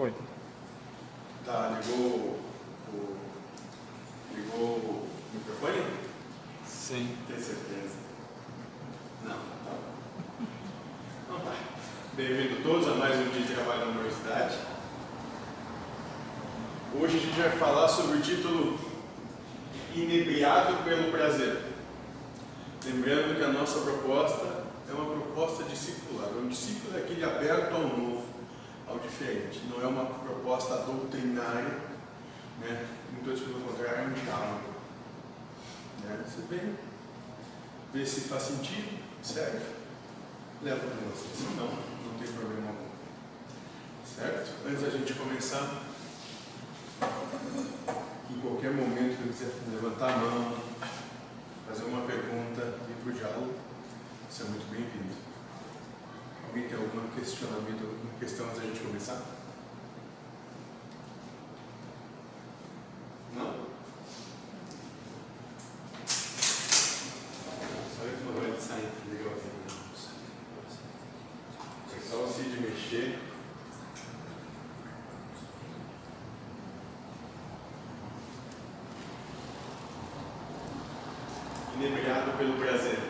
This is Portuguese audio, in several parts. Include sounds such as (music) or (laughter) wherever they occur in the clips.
Foi. Tá, ligou o. Ligou o microfone? Sim. Tem certeza? Não, tá. Não tá. Bem-vindo todos a mais um dia de trabalho na universidade. Hoje a gente vai falar sobre o título Inebriado pelo Prazer. Lembrando que a nossa proposta é uma proposta discipular. Um discípulo é aquele aberto ao novo, ao diferente. Não é uma proposta doutrinária, né? muito pelo contrário, é um diálogo. Né? Você vem, vê se faz sentido, serve, leva para você. Se não, não tem problema algum. Certo? Antes da gente começar, em qualquer momento que quiser levantar a mão, fazer uma pergunta, vir para o diálogo, você é muito bem-vindo. Alguém tem algum questionamento, alguma questão antes da gente começar? Não? Só. É o Cid mexer. Inebriado pelo prazer.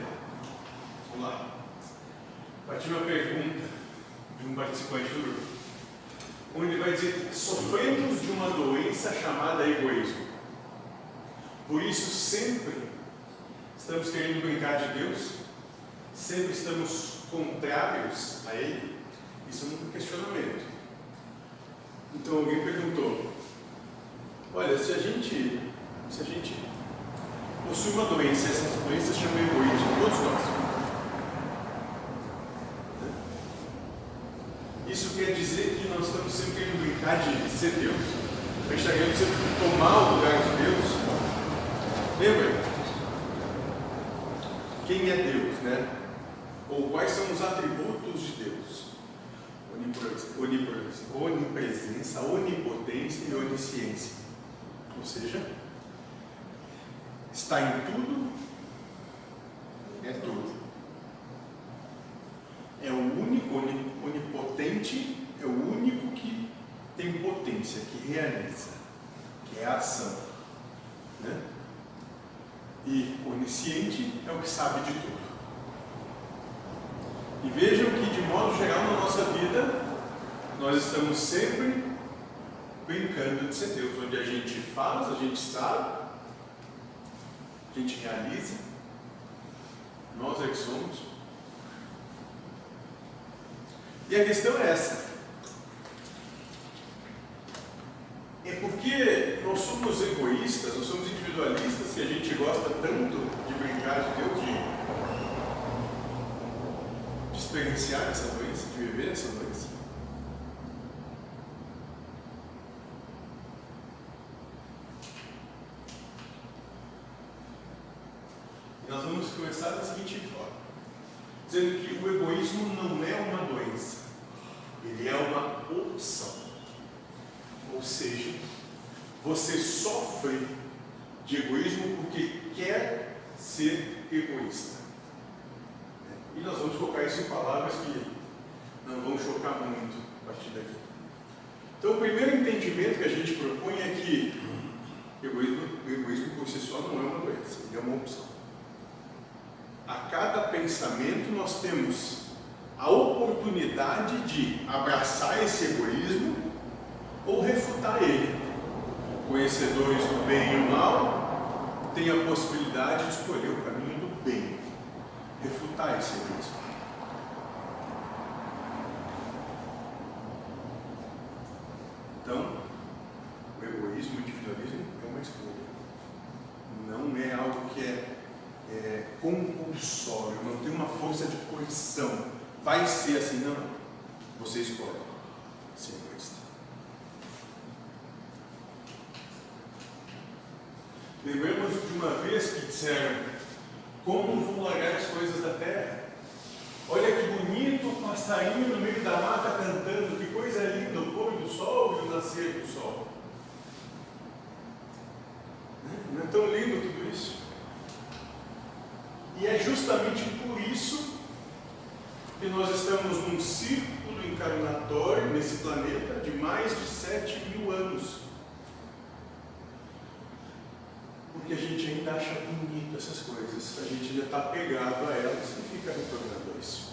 Uma pergunta de um participante do grupo, onde vai dizer: sofremos de uma doença chamada egoísmo. Por isso, sempre estamos querendo brincar de Deus, sempre estamos contrários a Ele. Isso é um questionamento. Então alguém perguntou: Olha, se a gente, se a gente possui uma doença, essa doença se chama egoísmo, todos nós. Isso quer dizer que nós estamos sempre querendo brincar de ser Deus. Gente está querendo sempre tomar o lugar de Deus. Lembra? Quem é Deus, né? Ou quais são os atributos de Deus? Onipresença, onipresença onipotência e onisciência. Ou seja, está em tudo, é tudo. É o único, onipotente, é o único que tem potência, que realiza, que é a ação. Né? E onisciente é o que sabe de tudo. E vejam que, de modo geral, na nossa vida, nós estamos sempre brincando de ser Deus, onde a gente faz, a gente sabe, a gente realiza, nós é que somos. E a questão é essa. É porque nós somos egoístas, nós somos individualistas, que a gente gosta tanto de brincar de Deus, de, de experienciar essa doença, de viver essa doença. E nós vamos começar da seguinte forma, dizendo que o egoísmo não é uma doença, ele é uma opção. Ou seja, você sofre de egoísmo porque quer ser egoísta. E nós vamos colocar isso em palavras que não vão chocar muito a partir daqui. Então, o primeiro entendimento que a gente propõe é que egoísmo, o egoísmo por si só não é uma doença, ele é uma opção. A cada pensamento nós temos a oportunidade de abraçar esse egoísmo ou refutar ele. Conhecedores do bem e do mal têm a possibilidade de escolher o caminho do bem, refutar esse egoísmo. Então, o egoísmo, o individualismo é uma escolha. Não é algo que é, é compulsório, não tem uma força de coerção. Vai ser assim, não. Você escolhe ser egoísta. Lembramos de uma vez que disseram: Como vão largar as coisas da terra? Olha que bonito o passarinho no meio da mata cantando, que coisa linda o pôr do sol e o nascer do sol. Não é tão lindo tudo isso? E é justamente por isso que nós estamos num círculo encarnatório nesse planeta de mais de 7 mil anos. Porque a gente ainda acha bonito essas coisas, a gente ainda está pegado a elas e fica retornando a isso.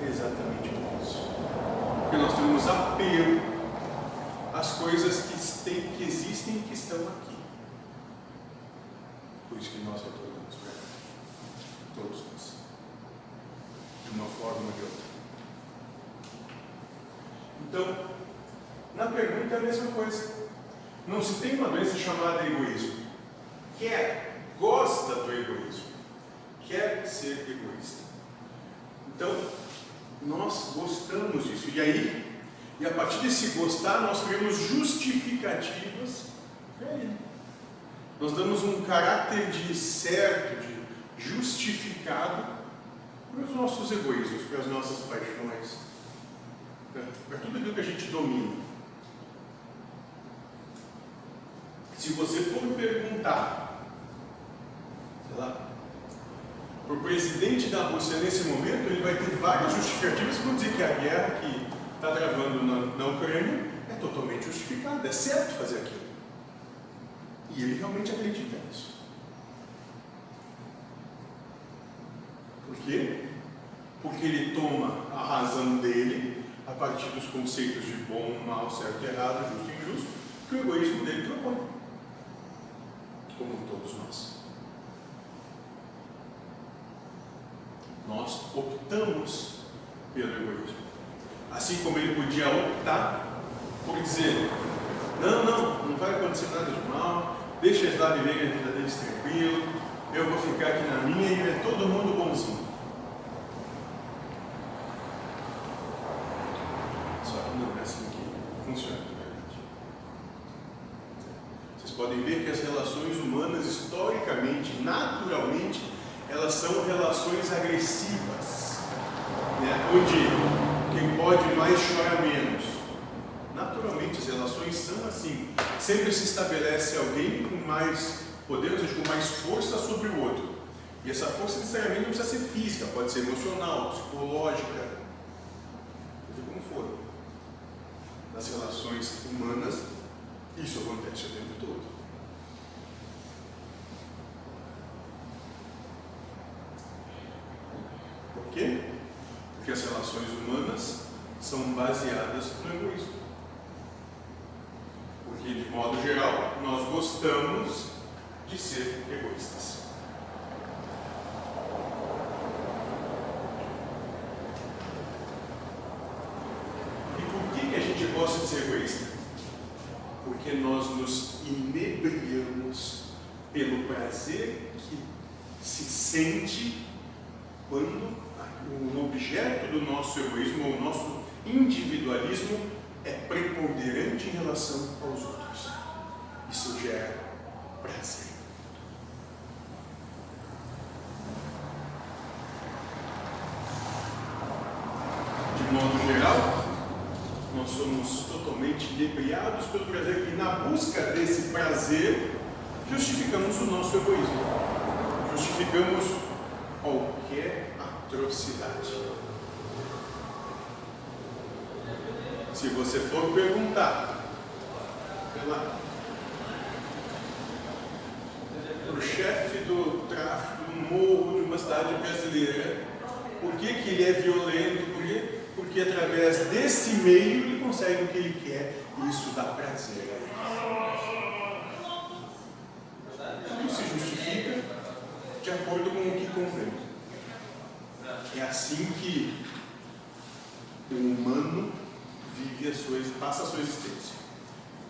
É exatamente por isso. Porque nós temos apelo às coisas que, tem, que existem e que estão aqui. Por isso que nós retornamos para ela. Todos nós. De uma forma ou de outra. Então, na pergunta é a mesma coisa. Não se tem uma doença chamada egoísmo. Quer, gosta do egoísmo. Quer ser egoísta. Então, nós gostamos disso. E aí, e a partir desse gostar, nós criamos justificativas para ele. Nós damos um caráter de certo, de justificado para os nossos egoísmos, para as nossas paixões, para tudo aquilo que a gente domina. Se você for perguntar, sei lá, para o presidente da Rússia nesse momento, ele vai ter várias justificativas para dizer que a guerra que está travando na, na Ucrânia é totalmente justificada, é certo fazer aquilo. E ele realmente acredita nisso. Por quê? Porque ele toma a razão dele a partir dos conceitos de bom, mal, certo, errado, justo e injusto, que o egoísmo dele propõe. Como todos nós. Nós optamos pelo egoísmo. Assim como ele podia optar por dizer: não, não, não vai acontecer nada de mal, deixa eles lá viverem a vida deles tranquilo, eu vou ficar aqui na minha e é todo mundo bonzinho. Só que não é assim que funciona de verdade. Vocês podem ver que as relações humanas, historicamente, naturalmente, elas são relações agressivas, né? onde quem pode mais chora menos. Naturalmente as relações são assim. Sempre se estabelece alguém mais poder, ou seja, com mais força sobre o outro. E essa força necessariamente não precisa ser física, pode ser emocional, psicológica, seja como for. Nas relações humanas, isso acontece o tempo todo. Por quê? Porque as relações humanas são baseadas no egoísmo. Porque, de modo geral, nós gostamos de ser egoístas. E por que, que a gente gosta de ser egoísta? Porque nós nos inebriamos pelo prazer que se sente quando o objeto do nosso egoísmo, ou o nosso individualismo, é preponderante em relação aos outros. Isso gera prazer. De modo geral, nós somos totalmente inebriados pelo prazer e na busca desse prazer justificamos o nosso egoísmo. Justificamos qualquer atrocidade. Se você for perguntar para o chefe do tráfico do morro de uma cidade brasileira, por que, que ele é violento? Por quê? Porque através desse meio ele consegue o que ele quer e isso dá prazer. Tudo se justifica de acordo com o que convém. É assim que o humano vive a sua, passa a sua existência.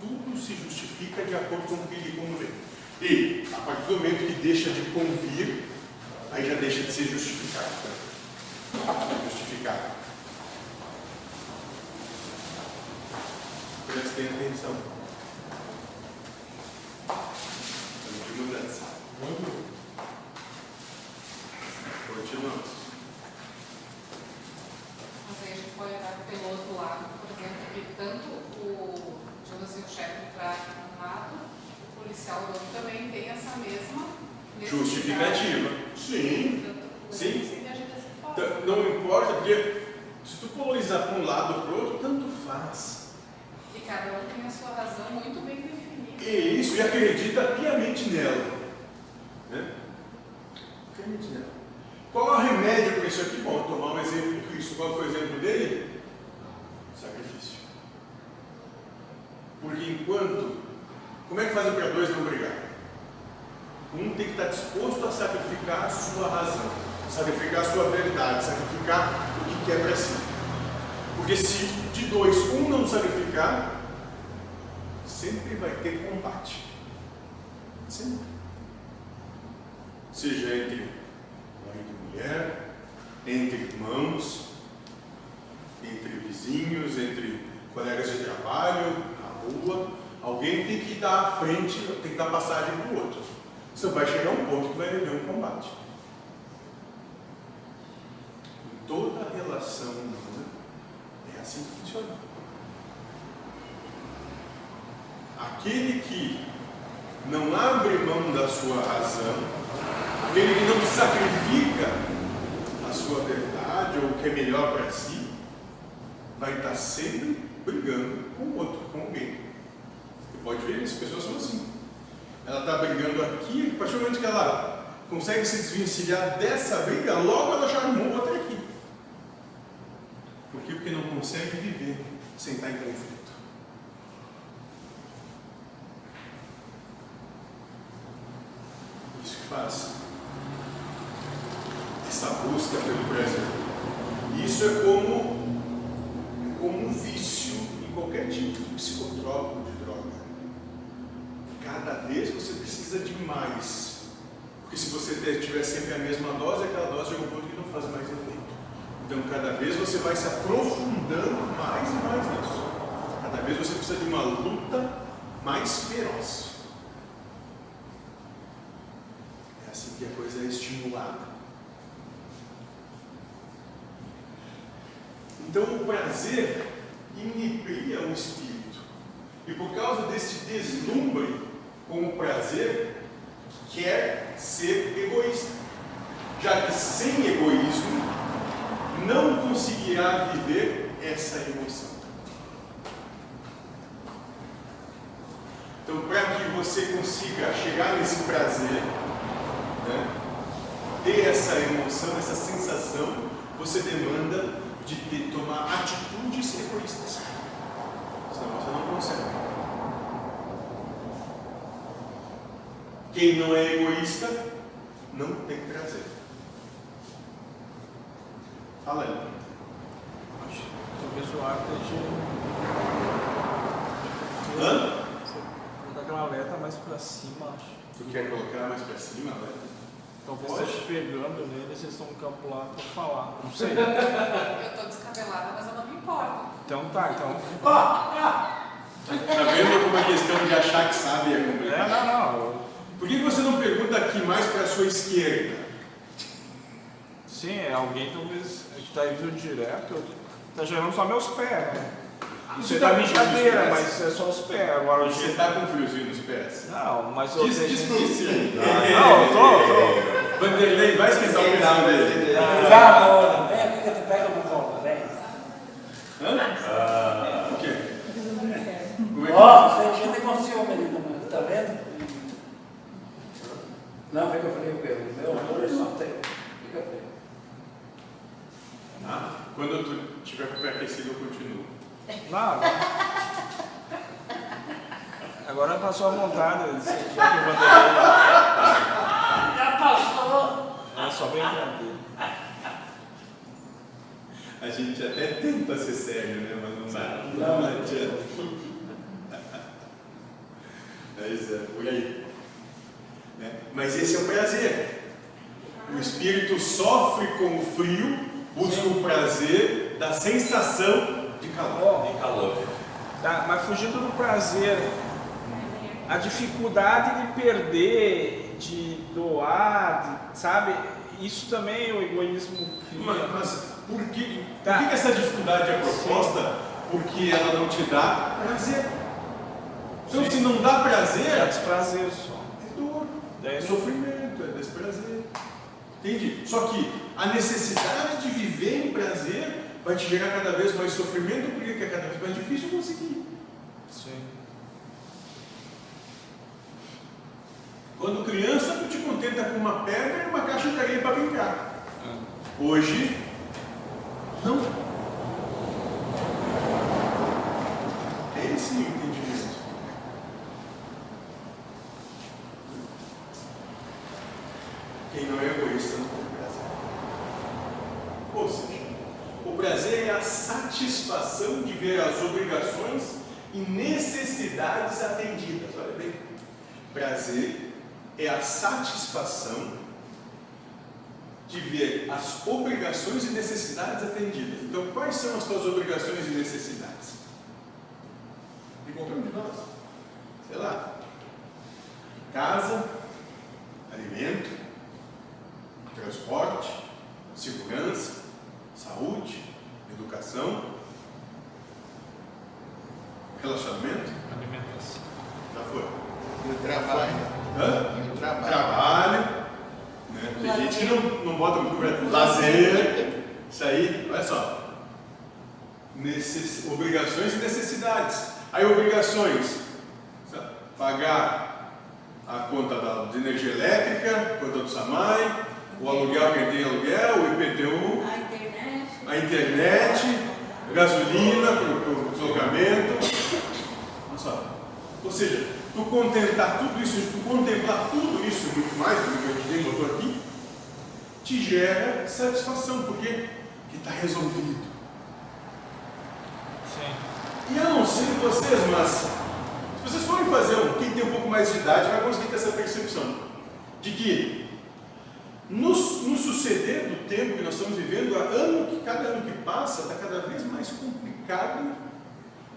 Tudo se justifica de acordo com o que lhe convém. E, a partir do momento que deixa de convir, aí já deixa de ser justificado. Justificado. Prestem atenção. Estamos de mudança. Continuamos. Mas aí a gente pode olhar pelo outro lado, por exemplo, que tanto o, digamos assim, o chefe do tráfico de um lado, o policial do outro também tem essa mesma necessidade. Justificativa. Sim. Sim. É. Então, Não importa, porque se tu polarizar para um lado ou para o outro, tanto faz. E cada um tem a sua razão muito bem definida. E isso, e acredita piamente nela. Né? Nela. Qual é o remédio para isso aqui? Bom, tomar um exemplo de Cristo. Qual foi o exemplo dele? Sacrifício. Porque enquanto. Como é que fazem para dois não brigar? Um tem que estar disposto a sacrificar a sua razão, sacrificar a sua verdade, sacrificar o que quer para si. Porque se de dois um não sacrificar, sempre vai ter combate. Sempre. Seja entre marido e mulher, entre irmãos, entre vizinhos, entre colegas de trabalho, na rua, alguém tem que dar frente, tem que dar passagem para o outro. Você vai chegar a um ponto que vai haver um combate. Em toda relação humana é assim que funciona. Aquele que não abre mão da sua razão, aquele que não sacrifica a sua verdade ou o que é melhor para si, vai estar sempre brigando com outro, com alguém. Você pode ver, as pessoas são assim. Ela está brigando aqui, a partir do momento que ela consegue se desvencilhar dessa briga, logo ela já arrumou outra aqui. Por quê? Porque não consegue viver sem estar em conflito. Isso que faz essa busca pelo prazer. Isso é como, é como um vício em qualquer tipo de psicotrópico. Cada vez você precisa de mais. Porque se você tiver sempre a mesma dose, aquela dose chega um ponto que não faz mais efeito. Então, cada vez você vai se aprofundando mais e mais nisso. Cada vez você precisa de uma luta mais feroz. É assim que a coisa é estimulada. Então, o prazer inibia o espírito. E por causa desse deslumbre com o prazer, quer ser egoísta. Já que sem egoísmo não conseguirá viver essa emoção. Então, para que você consiga chegar nesse prazer, né, ter essa emoção, essa sensação, você demanda de ter, tomar atitudes egoístas. Senão você não consegue. Quem não é egoísta não tem prazer. Fala aí. Acho que talvez o ar esteja. Hã? Vou dar aquela alerta mais pra cima, acho. Tu quer colocar mais pra cima, né? Talvez Pode. esteja pegando nele, vocês estão no campo lá pra falar. Não sei. Eu tô descabelada, mas eu não me importo. Então tá, então. Tá vendo como a questão de achar que sabe é É, complicada? não, não. Por que você não pergunta aqui mais para a sua esquerda? Sim, é alguém talvez que tá indo direto, tá gerando só meus pés, né? Isso Você é tá brincadeira, nos mas é só os pés. Agora Você está com friozinho nos pés? Não, mas eu Diz, tenho- diz para você. Não, eu tô, tô. Vanderlei, vai esquentar o pezinho dele. Já, mano, vem aqui que tu pega no colo, vem. Hã? O quê? Como é que Ó, você gente com ciúme ali também, tá vendo? Não, fica frio, Pedro. Meu amor é só teu. Fica frio. Ah, quando tu tiver com o pé aquecido, eu continuo. Não, agora. Agora passou a vontade, já passou. É só brincadeira. A gente até tenta ser sério, né? Mas não dá. Não. Não adianta. Mas é, por aí. Né? Mas esse é o prazer. O espírito sofre com o frio, busca o prazer da sensação calor. Tem calor. Tá, mas fugindo do prazer, a dificuldade de perder, de doar, de- sabe? Isso também o egoísmo. Mas, mas por, que, Tá. por que que essa dificuldade é proposta? Porque ela não te dá prazer. Então, Sim. se não dá prazer, É desprazer só. é dor, é não- sofrimento, é desprazer. Entende? Só que a necessidade de viver em prazer vai te gerar cada vez mais sofrimento, porque é cada vez mais difícil conseguir. Sim. Quando criança, tu te contenta com uma pedra e uma caixa de areia para brincar. Hoje, não. É esse o entendimento. Quem não é egoísta não tem prazer. Ou seja, o prazer é a satisfação de ver as obrigações e necessidades atendidas. Olha bem. Prazer é a satisfação de ver as obrigações e necessidades atendidas. Então, quais são as tuas obrigações e necessidades? De qualquer um de nós. Sei lá. Casa, alimento, transporte, segurança, saúde, educação, relacionamento. Alimentação. Já foi. E o trabalho. Hã? E o trabalho. Trabalho. Né? Tem gente que não, não bota muito lazer. Isso aí, olha só. Necess- obrigações e necessidades. Aí obrigações. sabe? Pagar a conta da, de energia elétrica, conta do SAMAI, o aluguel quem tem aluguel, o IPTU, A internet. a internet, gasolina para o deslocamento. Ou seja, tu contemplar tudo isso, tu contemplar tudo isso, muito mais do que a gente nem botou aqui, te gera satisfação, porque está resolvido. Sim. E eu não sei vocês, mas se vocês forem fazer, um, quem tem um pouco mais de idade vai conseguir ter essa percepção de que no, no suceder do tempo que nós estamos vivendo, a ano que cada ano que passa está cada vez mais complicado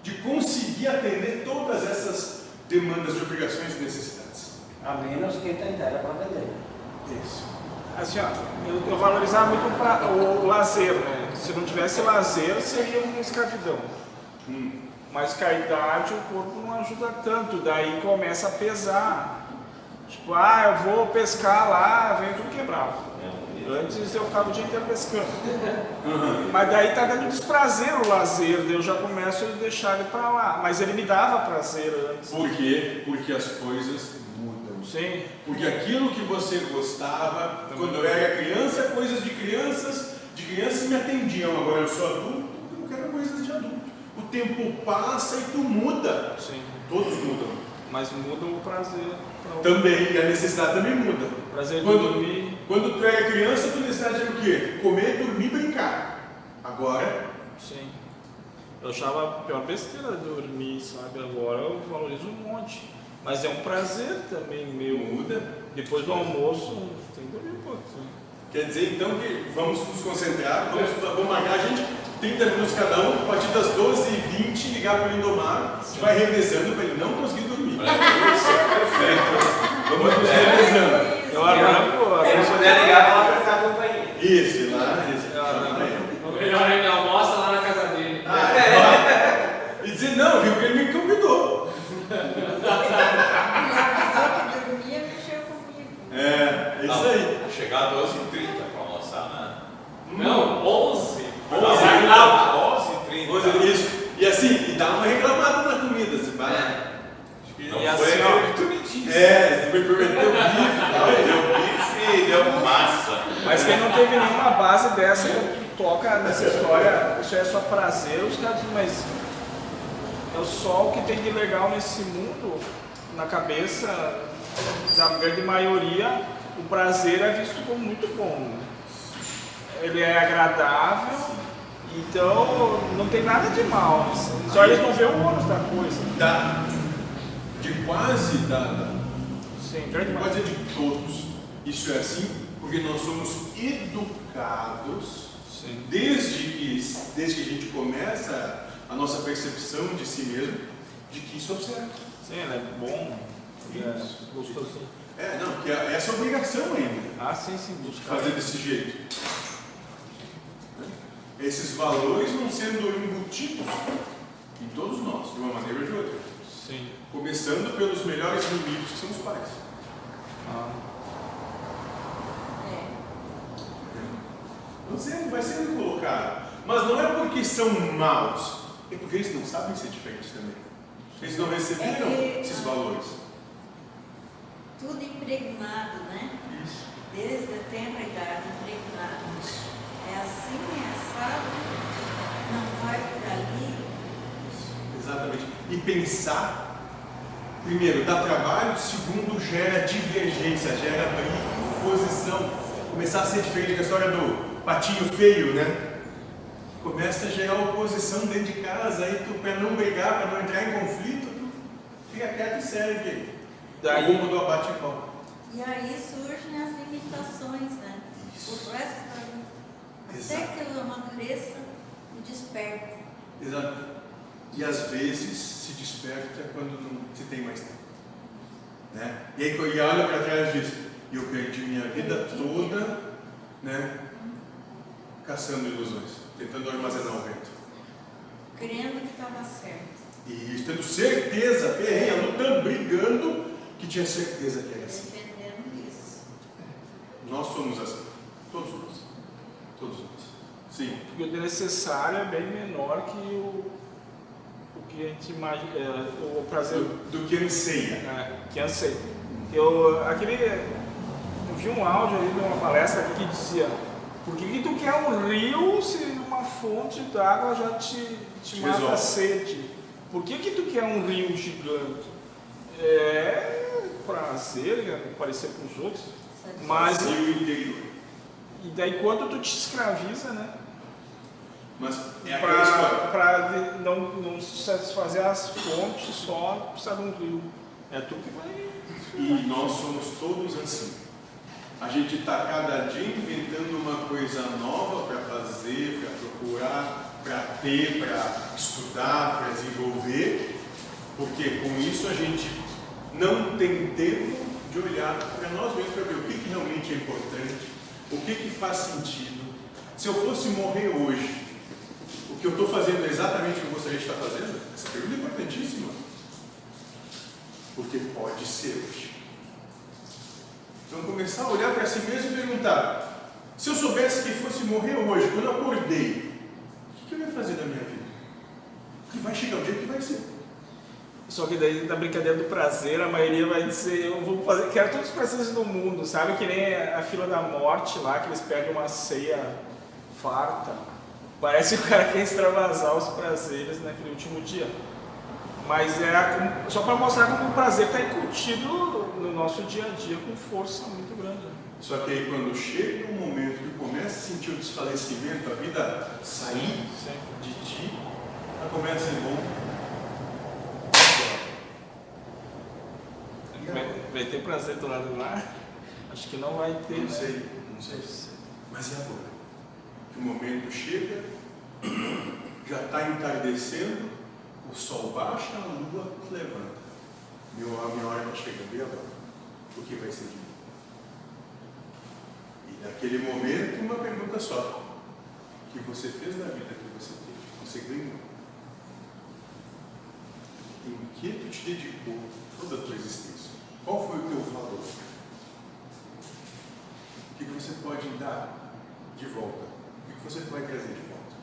de conseguir atender todas essas demandas de obrigações e necessidades. A menos que tem terra para vender. Isso. Assim, ó, eu, eu valorizava muito o pra- o, lazer, né? Se não tivesse lazer, seria uma escravidão. Hum. Mas com a idade o corpo não ajuda tanto, daí começa a pesar. Tipo, ah, eu vou pescar lá, vem tudo quebrado. Antes eu ficava o dia inteiro pescando. (laughs) Mas daí tá dando desprazer o lazer, daí eu já começo a deixar ele pra lá. Mas ele me dava prazer antes. Por quê? Porque as coisas mudam. Sim, Porque aquilo que você gostava quando eu era criança, coisas de crianças, de crianças me atendiam. Agora eu sou adulto, eu não quero coisas de adulto. O tempo passa e tu muda. sim. Todos mudam. Mas muda o prazer. Então, Também, e a necessidade também muda. o prazer de Quando, dormir. quando tu era criança, tu necessidade era o quê? Comer, dormir, brincar. Agora, Sim. Eu achava a pior besteira dormir, sabe? Agora eu valorizo um monte. Mas é um prazer também meu. muda. Depois do almoço, tem que dormir um pouquinho. Quer dizer então que vamos nos concentrar, vamos, vamos marcar a gente 30 minutos cada um, a partir das 12h20, ligar para o Lindomar, a gente vai revezando para ele não conseguir dormir. Perfeito. Vamos nos revezando. Eu arranco, Se arranco. ele puder ligar, vamos apertar a campainha. Isso, lá, isso. Melhor ele almoça lá na casa dele. Ah, é. E dizer, não, viu, porque ele me convidou. A pessoa que dormia mexeu comigo. É, é isso aí. Chegar às 12h30 para almoçar, né? Não, 11. Onze. Ah, 11h30. Coisa isso. E assim, e dá uma reclamada na comida, assim, vai. Acho que não E foi assim, ó. tu me disse. É, você me prometeu bife, tal. (laughs) deu bife, deu massa. Mas quem não teve nenhuma base dessa, que toca nessa história, isso é só prazer, os caras dizem, mas é só o que tem de legal nesse mundo, na cabeça da grande maioria, o prazer é visto como muito bom. né? Ele é agradável, então não tem nada de mal. assim. Só eles não veem o ônus da coisa. Da, de quase, da, Sim, grande maioria. dizer de todos. Isso é assim porque nós somos educados Sim. desde que, desde que a gente começa a nossa percepção de si mesmo, de que isso é certo. Sim, é bom, é. É, não, que é essa obrigação ainda, Ah, sim, sim, buscar. fazer desse jeito. Esses valores vão sendo embutidos em todos nós, de uma maneira ou de outra. Sim. Começando pelos melhores inimigos que são os pais. Ah. É. Sendo, vai sendo colocado. Mas não é porque são maus, é porque eles não sabem ser diferentes também. Eles não receberam É que- esses valores. Tudo impregnado, né? Isso. Desde a tenra idade, impregnado. É assim, é assado, não vai por ali. Exatamente. E pensar, primeiro, dá trabalho, segundo, gera divergência, gera briga, oposição. Começar a ser diferente da história do patinho feio, né? Começa a gerar oposição dentro de casa, aí tu, pra não brigar, pra não entrar em conflito, tu fica quieto e segue aí. Daí- O rumo do abate pau. E aí surgem as limitações, né? O resto da vida. Até que eu amadureça e desperte. Exato. E às vezes se desperta quando não se tem mais tempo. Né? E aí e olha para trás e diz, eu perdi minha vida toda né? caçando ilusões, tentando armazenar o vento. Crendo que estava certo. E tendo certeza, ferrenha, lutando, brigando, que tinha certeza que era assim. Isso. Nós somos assim. Todos nós. Todos nós. Sim. Porque o necessário é bem menor que o, o que a gente imagina, é, o prazer Do, do que anseia. é, que anseia. Eu, aquele, eu vi um áudio aí de uma palestra que dizia por que, que tu quer um rio se uma fonte d'água já te, te mata a sede? Por que, que tu quer um rio gigante? É prazer, é parecer com os outros, mas E o interior. e daí quando tu te escraviza, né? Mas é para não, não satisfazer as fontes só precisa de um rio. É tu que vai. E nós somos todos assim. A gente está cada dia inventando uma coisa nova para fazer, para procurar, para ter, para estudar, para desenvolver, porque com isso a gente não tem tempo de olhar para nós mesmos para ver o que, que realmente é importante, o que, que faz sentido. Se eu fosse morrer hoje, o que eu estou fazendo é exatamente o que eu gostaria de estar fazendo? Essa pergunta é importantíssima. Porque pode ser hoje. Então começar a olhar para si mesmo e perguntar: se eu soubesse que fosse morrer hoje, quando eu acordei, o que, que eu ia fazer da minha vida? Porque vai chegar o dia que vai ser. Só que daí na brincadeira do prazer, a maioria vai dizer, eu vou fazer, quero todos os prazeres do mundo, sabe? Que nem a fila da morte lá, que eles pedem uma ceia farta. Parece que o cara quer extravasar os prazeres naquele último dia. Mas é só para mostrar como o prazer está incutido no nosso dia a dia com força muito grande. Só que aí quando chega um momento que começa a sentir o desfalecimento, a vida sair de ti, ela começa a ser bom. Vai, vai ter prazer do lado lá? Acho que não vai ter. Não sei, não sei. Mas é agora. Que o momento chega, já está entardecendo, o sol baixa, a lua levanta. Meu, a minha hora está chegando, e agora? O que vai ser de mim? E naquele momento, uma pergunta só. O que você fez na vida que você teve? Você ganhou? Em que tu te dedicou toda a tua existência? Qual foi o teu valor? O que, que você pode dar de volta? O que, você vai trazer de volta?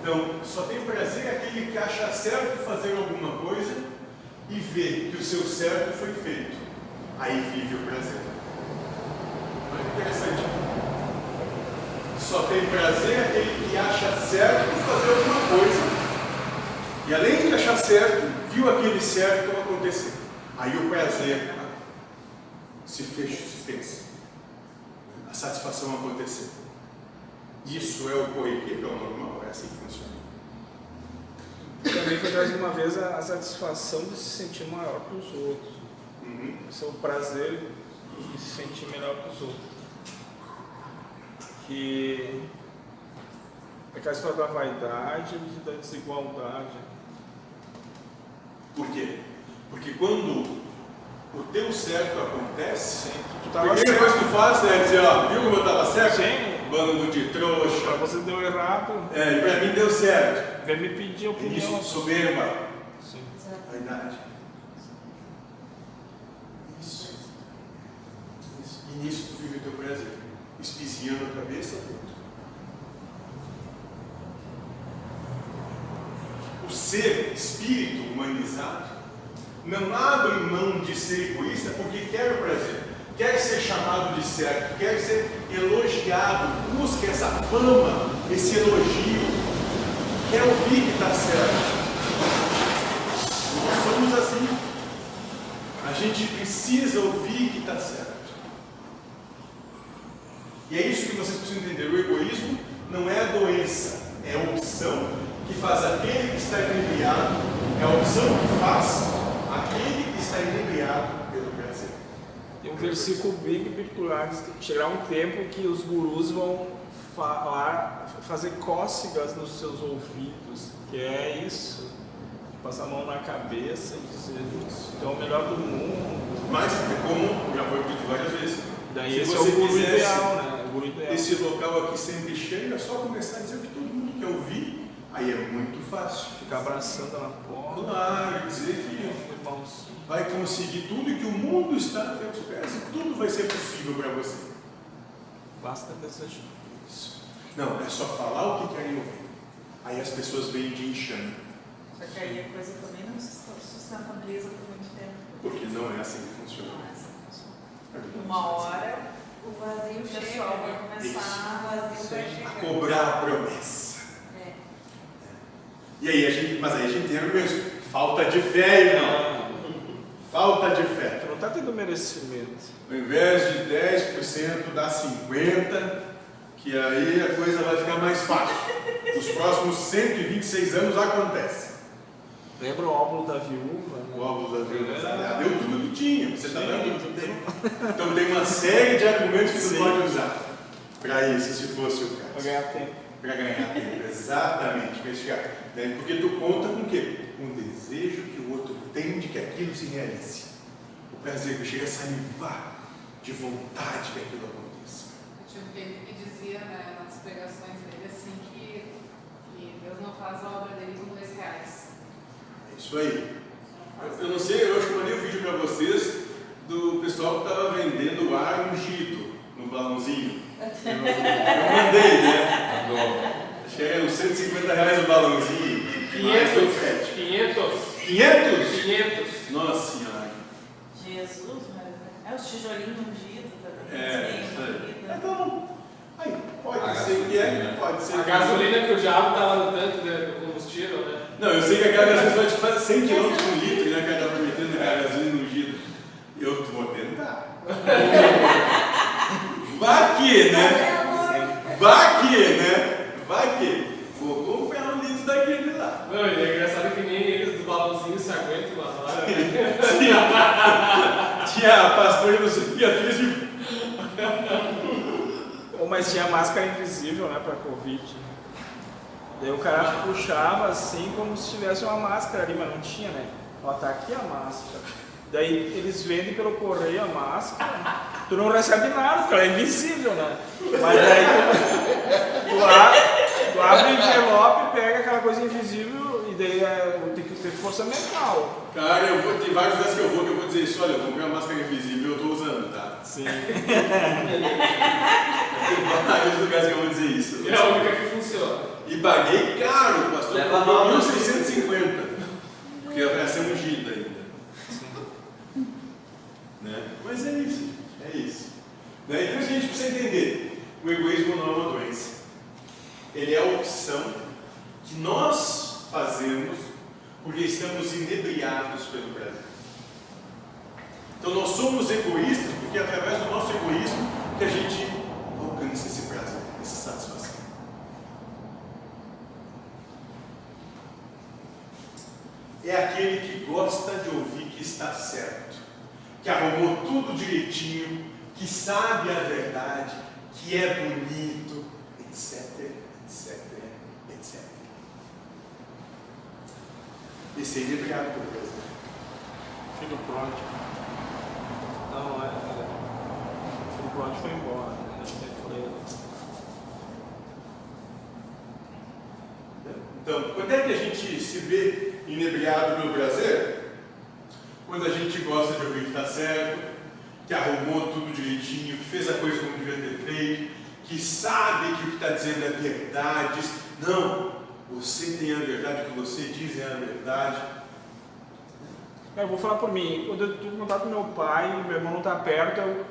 Então, só tem prazer aquele que acha certo fazer alguma coisa e vê que o seu certo foi feito. Aí vive o prazer. Olha que interessante. Só tem prazer aquele que acha certo fazer alguma coisa. E além de achar certo, viu aquele certo acontecer. Aí o prazer se fez, se fez. A satisfação aconteceu. Isso é o corriqueiro, é o normal, é assim que funciona. Também foi mais uma vez a, a satisfação de se sentir maior que os outros. Uhum. Esse é o prazer de se sentir melhor que os outros. Que é aquela história da vaidade e da desigualdade. Por quê? Porque quando o teu certo acontece, Sim, tu, tu a primeira coisa que tu faz é dizer, ó, viu como eu estava certo? Sim, bando de Pra trouxa. você deu errado, É, e pra mim deu certo. vem me pedir É opinião. isso, soberba. Sim. Vaidade. Isso. Isso. E nisso tu vive o teu prazer. Espizinhando a cabeça do outro. O ser espírito humanizado não abre mão de ser egoísta porque quer o prazer, quer ser chamado de certo, quer ser elogiado, busca essa fama, esse elogio, quer ouvir que está certo. Nós somos assim. A gente precisa ouvir que está certo. E é isso que vocês precisam entender. O egoísmo não é doença, é opção que faz aquele que está inebriado, é a opção que faz aquele que está inebriado pelo prazer. Tem um versículo bem particular, que chegará um tempo que os gurus vão falar, fazer cócegas nos seus ouvidos, que é isso, passar a mão na cabeça e dizer que é o melhor do mundo. Mas, é como já foi dito várias vezes, Daí se esse é você o guru ideal, né? O guru ideal. esse local aqui sempre cheio, é só começar a dizer o que todo mundo quer ouvir, aí é muito fácil. Ficar abraçando na porta. Claro, dizer que vai conseguir tudo e que o mundo está a teus pés e tudo vai ser possível para você. basta desejar. Isso. Não, é só falar o que querem ouvir. Aí as pessoas vêm de enxame, Só que aí a coisa também não se sustentabiliza por muito tempo. porque não é assim que funciona. Não é assim que funciona. Uma hora o vazio chega, vai começar, o vazio vai A chegar. cobrar a promessa. É. E aí a gente, mas aí a gente tem argumentos. Falta de fé, irmão. Falta de fé. Tu não tá tendo merecimento. Ao invés de 10%, dá 50%, que aí a coisa vai ficar mais fácil. Nos próximos 126 anos acontece. Lembra o óvulo da viúva? O Né? óvulo da Deus deu tudo que tinha. Você está dando tudo tem. Então tem uma série de argumentos que você pode usar para isso, se fosse o caso. ganhar tempo. Para ganhar tempo, exatamente, para chegar. Né? Porque tu conta com o quê? Um desejo que o outro tem de que aquilo se realize. O prazer que chega a salivar de vontade que aquilo aconteça. Eu tinha um tempo que dizia né, nas pregações dele assim que, que Deus não faz a obra dele com dois reais. É isso aí. Eu, eu não sei, eu acho que eu mandei um vídeo para vocês do pessoal que estava vendendo ar ungido no balãozinho. (laughs) 50 reais o balãozinho. 500 invisível, né, pra Covid. Daí o cara puxava assim como se tivesse uma máscara ali, mas não tinha, né? Ó, tá aqui a máscara. Daí eles vendem pelo correio a máscara, tu não recebe nada, ela é invisível, né? Mas daí tu, tu, abre o envelope, pega aquela coisa invisível e daí é, tem que ter força mental. Cara, eu vou, tem vários lugares que eu vou que eu vou dizer isso, olha, eu comprei uma máscara invisível eu tô usando, tá? Sim. Tem vários lugares que eu vou dizer isso. É a única que funciona. E paguei caro, pastor Leva mal. 1.650. Porque ia ser ungido ainda. Né? Mas é isso, é isso. Né? Então a gente precisa entender: o egoísmo não é uma doença. Ele é a opção que nós fazemos porque estamos inebriados pelo prazer. Então nós somos egoístas porque é através do nosso egoísmo que a gente alcança esse prazer, essa satisfação. é aquele que gosta de ouvir que está certo, que arrumou tudo direitinho, que sabe a verdade, que é bonito, etc, etc, etc. Esse aí é obrigado por Deus. né? Filho pródigo. Não, é. Lorde foi embora. Então, quando é que a gente se vê inebriado pelo prazer? Quando a gente gosta de ouvir que está certo, que arrumou tudo direitinho, que fez a coisa como devia ter feito, que sabe que o que está dizendo é verdade. Não, você tem a verdade, o que você diz é a verdade. Eu vou falar por mim, quando eu estou no contato com meu pai, meu irmão não está perto, eu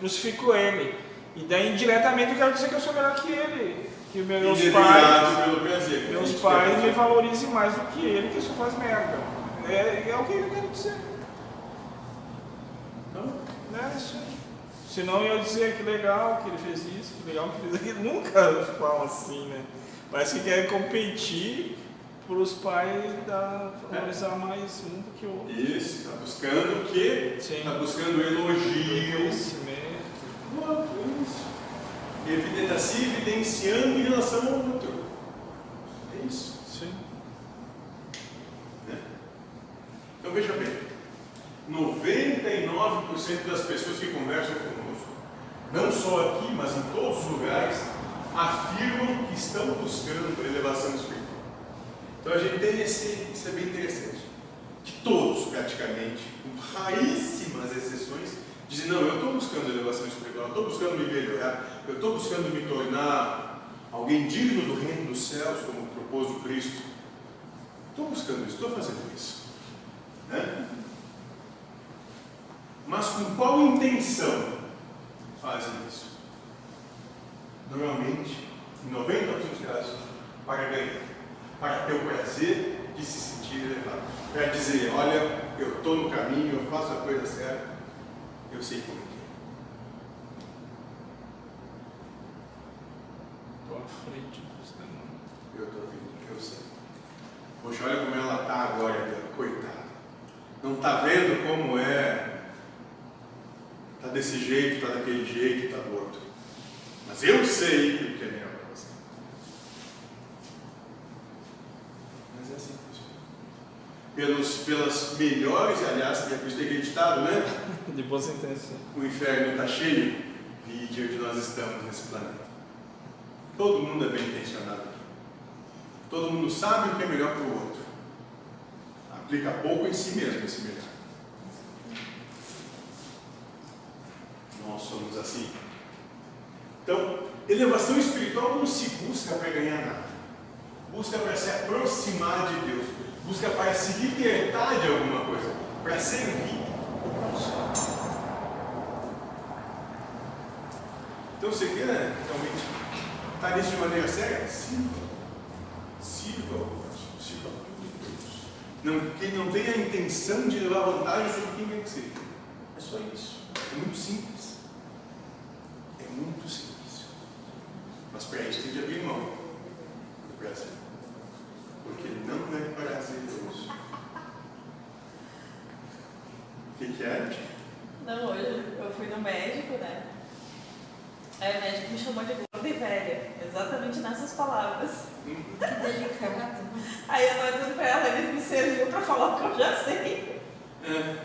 crucifico ele. E daí indiretamente eu quero dizer que eu sou melhor que ele. Que meus pais, pelo prazer. meus pais me valorizem mais do que ele, que só faz merda. É, é o que eu quero dizer. Então, É isso aí. Senão eu ia dizer que legal que ele fez isso, que legal que ele fez aquilo. (laughs) Nunca falam assim, né? Parece que quer competir para os pais valorizar mais um do que o outro. Isso, está buscando o quê? Está buscando elogio. Reconhecimento. Pronto, isso. Está se evidenciando em relação ao outro. É isso. Sim. né? Então veja bem, 99% das pessoas que conversam conosco, não só aqui, mas em todos os lugares, afirmam que estão buscando elevação espiritual. Então a gente tem esse, isso é bem interessante, que todos praticamente, com raríssimas exceções, dizem, não, eu estou buscando elevação espiritual, estou buscando me melhorar, eu estou buscando me tornar alguém digno do reino dos céus, como propôs o Cristo. Estou buscando isso, estou fazendo isso. Né? Mas com qual intenção fazem isso? Normalmente, em 90% dos casos, para ganhar, para ter o prazer de se sentir elevado, para dizer, olha, eu estou no caminho, eu faço a coisa certa, eu sei como que Estou à frente dos demônios. é, eu estou vendo, eu sei. Poxa, olha como ela está agora, coitada. Não está vendo como é? Está desse jeito, está daquele jeito, está do outro. Mas eu sei o que é melhor para você. Mas é assim que funciona. Pelos, pelas melhores, aliás, que é isso que tem acreditado, né? De boas intenções. O inferno está cheio, vide onde nós estamos nesse planeta. Todo mundo é bem intencionado. Todo mundo sabe o que é melhor para o outro. Aplica pouco em si mesmo esse melhor. Nós somos assim. Então, elevação espiritual não se busca para ganhar nada. Busca para se aproximar de Deus. Busca para se libertar de alguma coisa. Para servir. Então você quer realmente estar nisso de maneira séria? Sirva. Sirva ao próximo, sirva a todos. Não, quem não tem a intenção de levar vantagem sobre quem quer que seja. É só isso. É muito simples. É muito simples. Mas para isso tem que abrir mão do prazer. Porque não é prazeroso. O que, que é? Não, hoje eu fui no médico, né? Aí o médico me chamou de gorda e velha, exatamente nessas palavras. Que delicado. Aí eu não dizendo pra ela, ele me serviu pra falar o que eu já sei. É,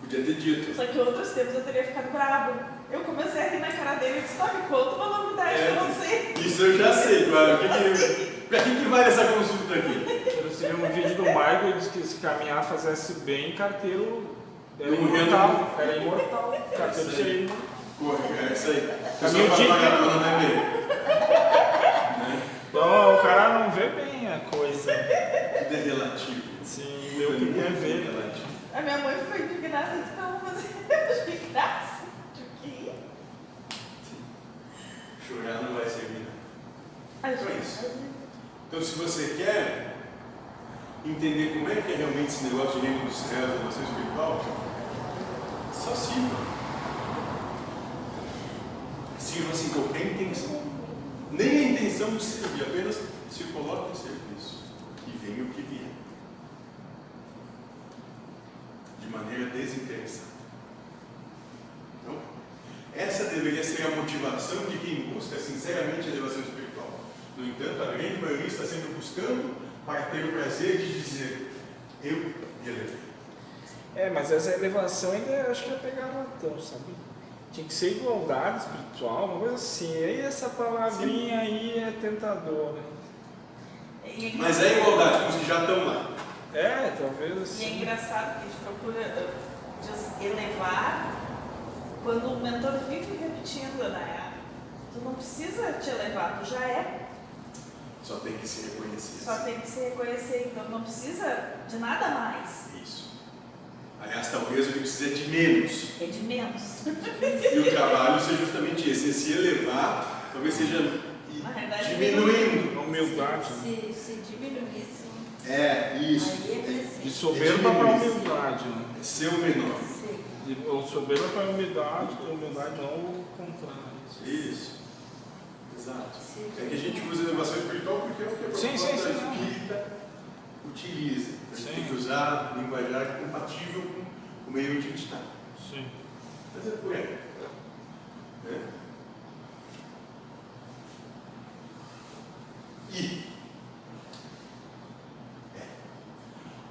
podia ter dito. Só que outros tempos eu teria ficado bravo. Eu comecei a rir na cara dele e disse, tá, me conta uma novidade que eu não sei. Isso eu já sei, claro. Que que, pra que, que vale essa consulta aqui? Eu recebi um vídeo do Michael, ele disse que se caminhar fizesse bem, carteiro era imortal. Era imortal. Aí. seria imortal. Porra, é isso aí. O Caminho de- não é bem. Né? Então o cara não vê bem a coisa. Tudo é relativo. Sim, vê o que quer ver. Tudo é relativo. A minha mãe ficou indignada e não, mas eu achei graça. De quê? Chorar não vai servir Então é isso. Então, se você quer entender como é que é realmente esse negócio de reino dos céus, espiritual, só sirva. Sirva sem qualquer intenção. Nem a intenção de servir, apenas se coloque em serviço e venha o que vier. De maneira desinteressada. Então, essa deveria ser a motivação de quem busca sinceramente a elevação espiritual. No entanto, a grande maioria está sempre buscando para ter o prazer de dizer: Eu me elevei. É, mas essa elevação ainda acho que é pegar latão, sabe? Tinha que ser igualdade espiritual, uma coisa assim. Aí essa palavrinha aí é tentadora. E E é Mas é igualdade com os que já estão lá. É, talvez E é assim. engraçado que a gente procura eh, elevar quando o mentor vive repetindo, né? Tu não precisa te elevar, tu já é. Só tem que se reconhecer. Só tem que se reconhecer, então não precisa de nada mais. Isso. Aliás, talvez ele precise de menos. É de menos. E o trabalho seja justamente esse, é se elevar, talvez seja verdade, diminuindo. A humildade. né? Se, se diminuísse, É, isso. é crescer. De soberba para humildade, né? É ser o menor. Sim. De, ou soberba para humildade, humildade não o contrário. Isso. Exato. Se É que a gente usa elevação espiritual porque é o que a Sim, sim, proposta sim. espírita utiliza. A gente Sim. tem que usar linguajar compatível com o meio onde a gente está. Sim. Mas é por aí. Né? E é,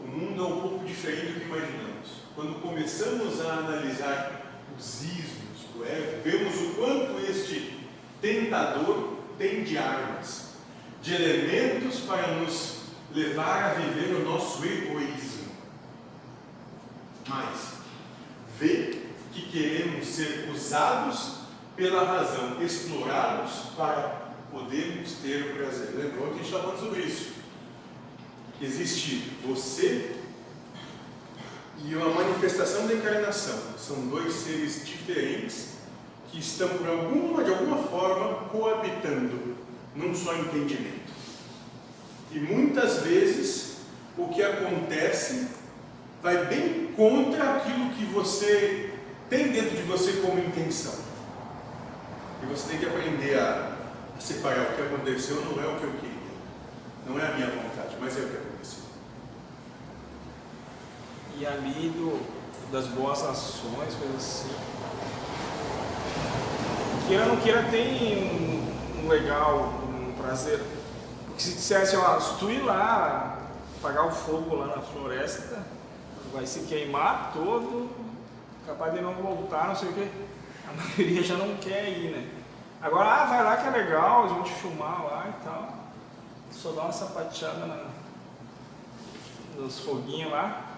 o mundo é um pouco diferente do que imaginamos. Quando começamos a analisar os ismos do ego, vemos o quanto este tentador tem de armas, de elementos para nos levar a viver o nosso egoísmo. Mas vê que queremos ser usados pela razão, explorados para podermos ter o prazer. Lembrou que a gente falando sobre isso? Existe você e uma manifestação da encarnação. São dois seres diferentes que estão, por alguma, de alguma forma, coabitando num só entendimento. E muitas vezes o que acontece vai bem contra aquilo que você tem dentro de você como intenção. E você tem que aprender a, a separar o que aconteceu não é o que eu queria. Não é a minha vontade, mas é o que aconteceu. E ali do, das boas ações, coisas assim. Queira ou não queira, tem um, legal, um prazer. Porque se dissesse, ó, se tu ir lá, apagar o fogo lá na floresta, vai se queimar todo, capaz de não voltar, não sei o quê. A maioria já não quer ir, né? Agora, ah, vai lá que é legal, a gente filmar lá e tal. Só dá uma sapateada na, nos foguinhos lá.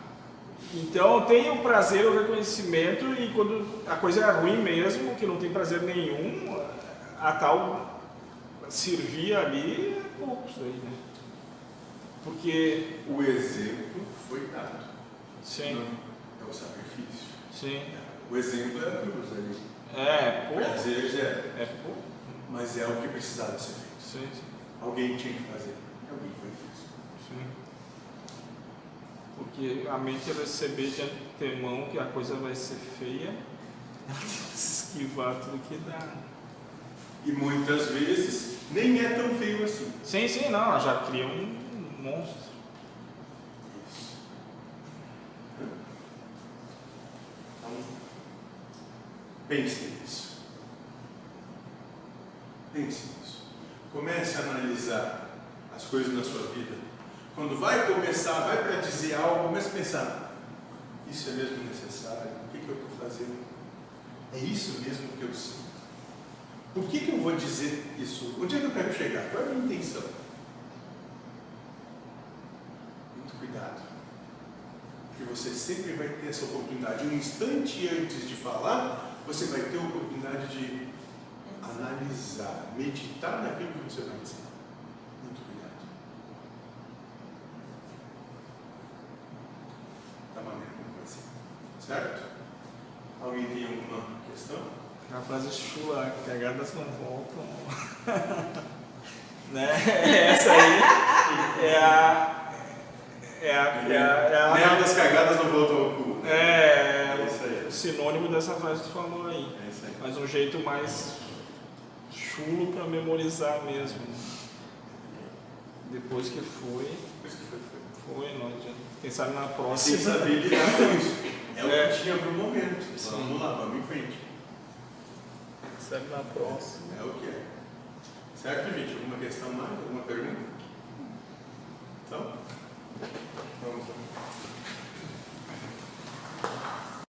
Então tem o prazer, o reconhecimento, e quando a coisa é ruim mesmo, que não tem prazer nenhum, a tal servir ali é pouco isso aí, né? Porque. O exemplo foi dado. Sim, Não é o sacrifício. sim. O exemplo é a cruz ali. É, O pouco. prazer é. É pouco. Mas é o que precisava ser feito. Sim, sim. Alguém tinha que fazer. Alguém fez. Porque a mente receber de antemão que a coisa vai ser feia, (laughs) ela tem que esquivar tudo que dá. E muitas vezes nem é tão feio assim. Sim, sim, não, ela já cria um monstro. Isso. Então, pense nisso. Pense nisso. Comece a analisar as coisas na sua vida. Quando vai começar, vai para dizer algo, comece a pensar: isso é mesmo necessário? O que, que eu estou fazendo? É isso mesmo que eu sinto? Por que, que eu vou dizer isso? Onde é que eu quero chegar? Qual é a minha intenção? Muito cuidado. Porque você sempre vai ter essa oportunidade. Um instante antes de falar, você vai ter a oportunidade de analisar, meditar naquilo que você vai dizer. Muito cuidado. Da maneira como vai ser. Certo? Alguém tem alguma questão? A frase chula, cagadas não voltam. (laughs) né? Essa aí é a. É a. É a, é a- das cagadas não voltam ao cu. é É isso aí. o sinônimo dessa frase que tu falou aí. É isso aí. Mas um jeito mais chulo para memorizar mesmo. Depois que foi, isso que foi feito. foi, não adianta. Quem sabe na próxima. saber lidar com isso. (laughs) É, o É. que tinha para o momento. Vamos lá, vamos em frente. Sabe na próxima. É o que é. Certo, gente? Alguma questão mais? Alguma pergunta? Então, vamos lá.